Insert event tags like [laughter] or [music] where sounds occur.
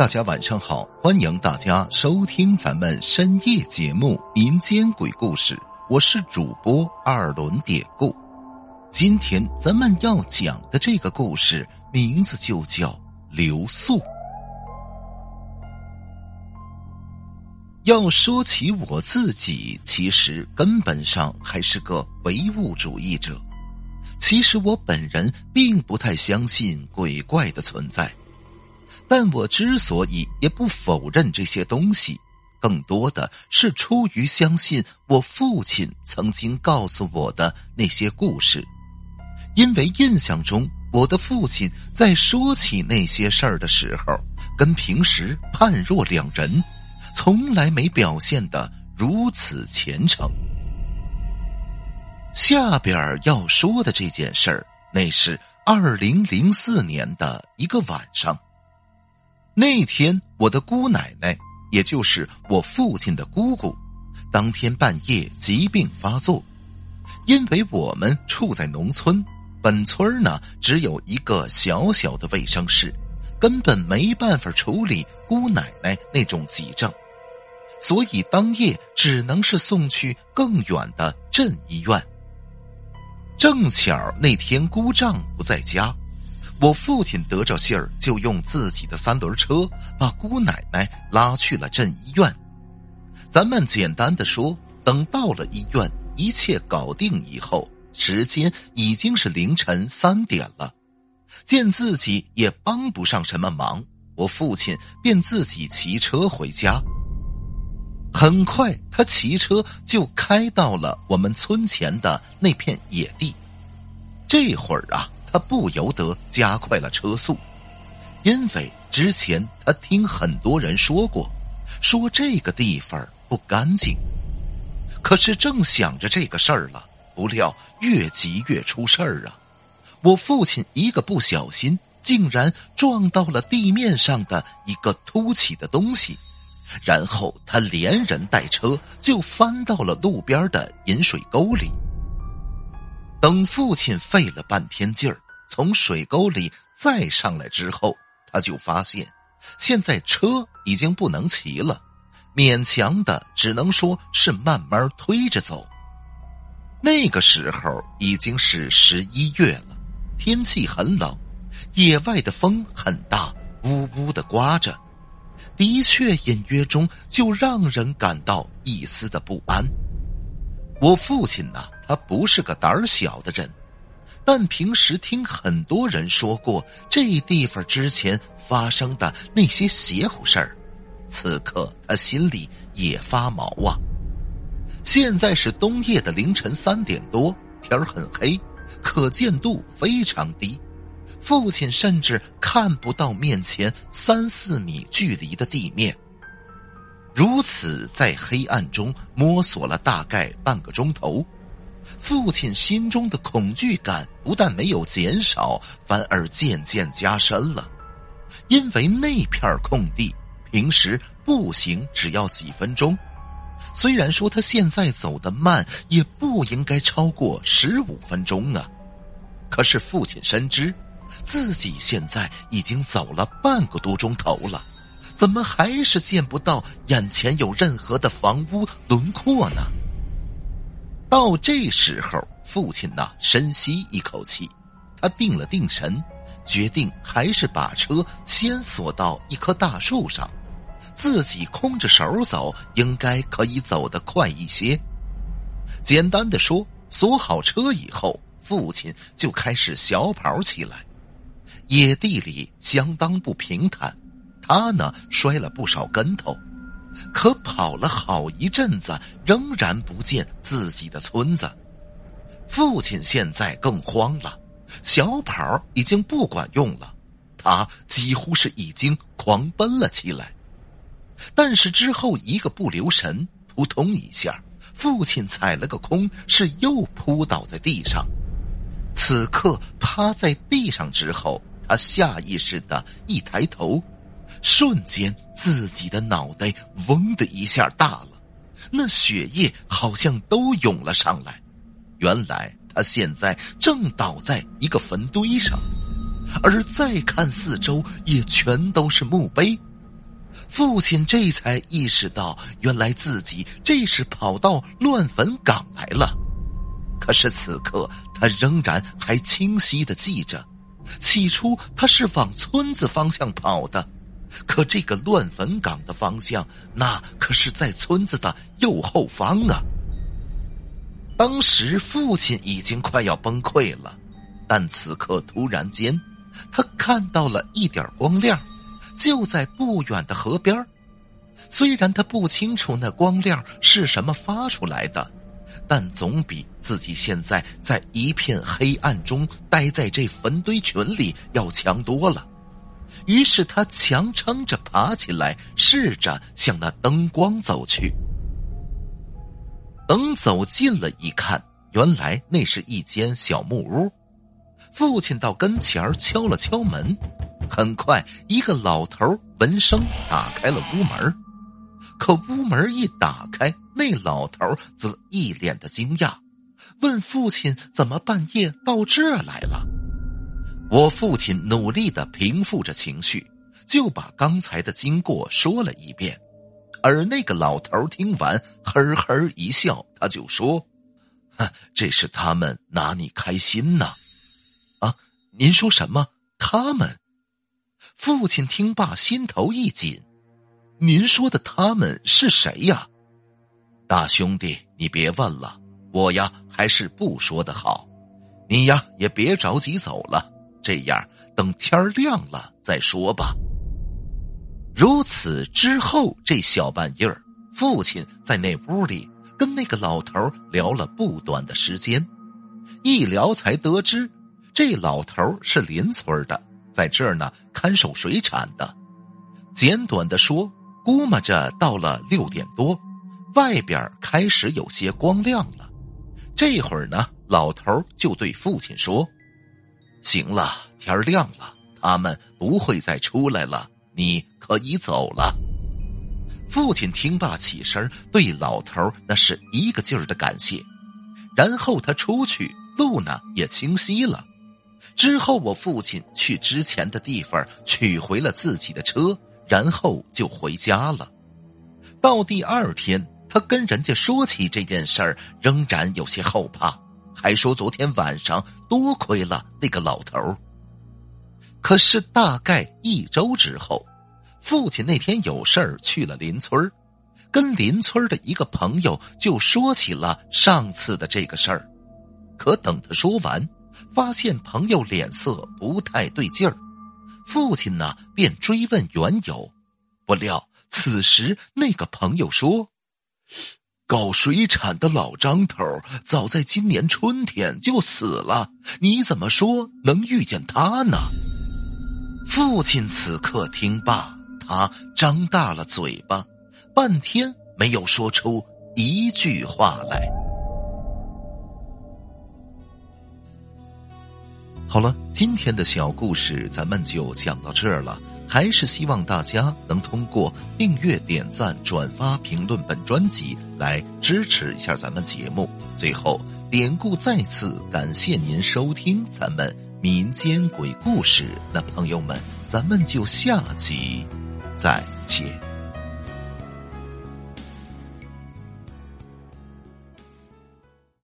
大家晚上好，欢迎大家收听咱们深夜节目《民间鬼故事》，我是主播二轮典故。今天咱们要讲的这个故事名字就叫留宿。要说起我自己，其实根本上还是个唯物主义者。其实我本人并不太相信鬼怪的存在。但我之所以也不否认这些东西，更多的是出于相信我父亲曾经告诉我的那些故事，因为印象中我的父亲在说起那些事儿的时候，跟平时判若两人，从来没表现的如此虔诚。下边要说的这件事儿，那是二零零四年的一个晚上。那天，我的姑奶奶，也就是我父亲的姑姑，当天半夜疾病发作。因为我们处在农村，本村呢只有一个小小的卫生室，根本没办法处理姑奶奶那种急症，所以当夜只能是送去更远的镇医院。正巧那天姑丈不在家。我父亲得着信儿，就用自己的三轮车把姑奶奶拉去了镇医院。咱们简单的说，等到了医院，一切搞定以后，时间已经是凌晨三点了。见自己也帮不上什么忙，我父亲便自己骑车回家。很快，他骑车就开到了我们村前的那片野地。这会儿啊。他不由得加快了车速，因为之前他听很多人说过，说这个地方不干净。可是正想着这个事儿了，不料越急越出事儿啊！我父亲一个不小心，竟然撞到了地面上的一个凸起的东西，然后他连人带车就翻到了路边的饮水沟里。等父亲费了半天劲儿从水沟里再上来之后，他就发现，现在车已经不能骑了，勉强的只能说是慢慢推着走。那个时候已经是十一月了，天气很冷，野外的风很大，呜呜的刮着，的确隐约中就让人感到一丝的不安。我父亲呢？他不是个胆小的人，但平时听很多人说过这地方之前发生的那些邪乎事儿，此刻他心里也发毛啊。现在是冬夜的凌晨三点多，天很黑，可见度非常低，父亲甚至看不到面前三四米距离的地面。如此在黑暗中摸索了大概半个钟头。父亲心中的恐惧感不但没有减少，反而渐渐加深了。因为那片空地，平时步行只要几分钟。虽然说他现在走得慢，也不应该超过十五分钟啊。可是父亲深知，自己现在已经走了半个多钟头了，怎么还是见不到眼前有任何的房屋轮廓呢？到这时候，父亲呐深吸一口气，他定了定神，决定还是把车先锁到一棵大树上，自己空着手走，应该可以走得快一些。简单的说，锁好车以后，父亲就开始小跑起来。野地里相当不平坦，他呢摔了不少跟头。可跑了好一阵子，仍然不见自己的村子。父亲现在更慌了，小跑已经不管用了，他几乎是已经狂奔了起来。但是之后一个不留神，扑通一下，父亲踩了个空，是又扑倒在地上。此刻趴在地上之后，他下意识的一抬头。瞬间，自己的脑袋嗡的一下大了，那血液好像都涌了上来。原来他现在正倒在一个坟堆上，而再看四周，也全都是墓碑。父亲这才意识到，原来自己这是跑到乱坟岗来了。可是此刻，他仍然还清晰的记着，起初他是往村子方向跑的，可这个乱坟岗的方向，那可是在村子的右后方啊。当时父亲已经快要崩溃了，但此刻突然间，他看到了一点光亮。就在不远的河边虽然他不清楚那光亮是什么发出来的，但总比自己现在在一片黑暗中待在这坟堆群里要强多了。于是他强撑着爬起来，试着向那灯光走去。等走近了一看，原来那是一间小木屋。父亲到跟前敲了敲门。很快，一个老头闻声打开了屋门可屋门一打开，那老头则一脸的惊讶，问父亲：“怎么半夜到这儿来了？”我父亲努力的平复着情绪，就把刚才的经过说了一遍。而那个老头听完，呵呵一笑，他就说：“ [laughs] 这是他们拿你开心呢。”啊，您说什么？他们？父亲听罢，心头一紧。您说的他们是谁呀？大兄弟，你别问了，我呀还是不说的好。你呀也别着急走了，这样等天亮了再说吧。如此之后，这小半夜儿，父亲在那屋里跟那个老头聊了不短的时间，一聊才得知，这老头是邻村的。在这儿呢，看守水产的。简短的说，估摸着到了六点多，外边开始有些光亮了。这会儿呢，老头就对父亲说：“行了，天亮了，他们不会再出来了，你可以走了。”父亲听罢起身，对老头那是一个劲儿的感谢。然后他出去，路呢也清晰了。之后，我父亲去之前的地方取回了自己的车，然后就回家了。到第二天，他跟人家说起这件事儿，仍然有些后怕，还说昨天晚上多亏了那个老头可是大概一周之后，父亲那天有事儿去了邻村跟邻村的一个朋友就说起了上次的这个事儿。可等他说完。发现朋友脸色不太对劲儿，父亲呢便追问缘由，不料此时那个朋友说：“搞水产的老张头早在今年春天就死了，你怎么说能遇见他呢？”父亲此刻听罢，他张大了嘴巴，半天没有说出一句话来。好了，今天的小故事咱们就讲到这儿了。还是希望大家能通过订阅、点赞、转发、评论本专辑来支持一下咱们节目。最后，典故再次感谢您收听咱们民间鬼故事。那朋友们，咱们就下集再见。